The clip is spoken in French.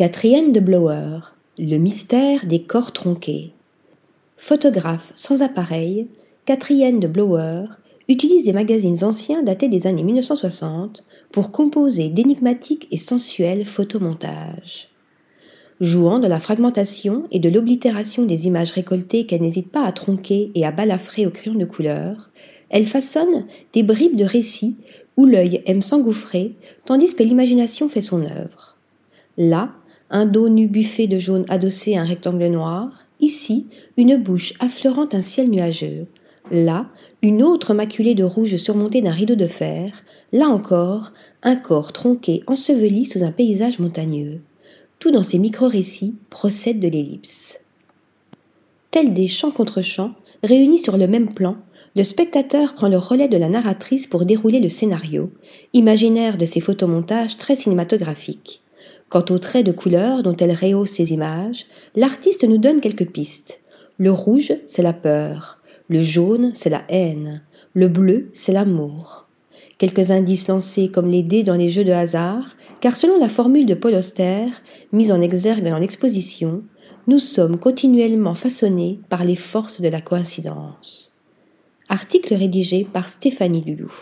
Quatrième de Blower, le mystère des corps tronqués. Photographe sans appareil, Catherine de Blower utilise des magazines anciens datés des années 1960 pour composer d'énigmatiques et sensuels photomontages. Jouant de la fragmentation et de l'oblitération des images récoltées qu'elle n'hésite pas à tronquer et à balafrer au crayon de couleur, elle façonne des bribes de récits où l'œil aime s'engouffrer tandis que l'imagination fait son œuvre. Là, un dos nu buffé de jaune adossé à un rectangle noir, ici, une bouche affleurant un ciel nuageux, là, une autre maculée de rouge surmontée d'un rideau de fer, là encore, un corps tronqué enseveli sous un paysage montagneux. Tout dans ces micro-récits procède de l'ellipse. Tel des chants contre chants, réunis sur le même plan, le spectateur prend le relais de la narratrice pour dérouler le scénario, imaginaire de ces photomontages très cinématographiques. Quant aux traits de couleur dont elle rehausse ses images, l'artiste nous donne quelques pistes. Le rouge, c'est la peur. Le jaune, c'est la haine. Le bleu, c'est l'amour. Quelques indices lancés comme les dés dans les jeux de hasard, car selon la formule de Paul Auster, mise en exergue dans l'exposition, nous sommes continuellement façonnés par les forces de la coïncidence. Article rédigé par Stéphanie Lulou.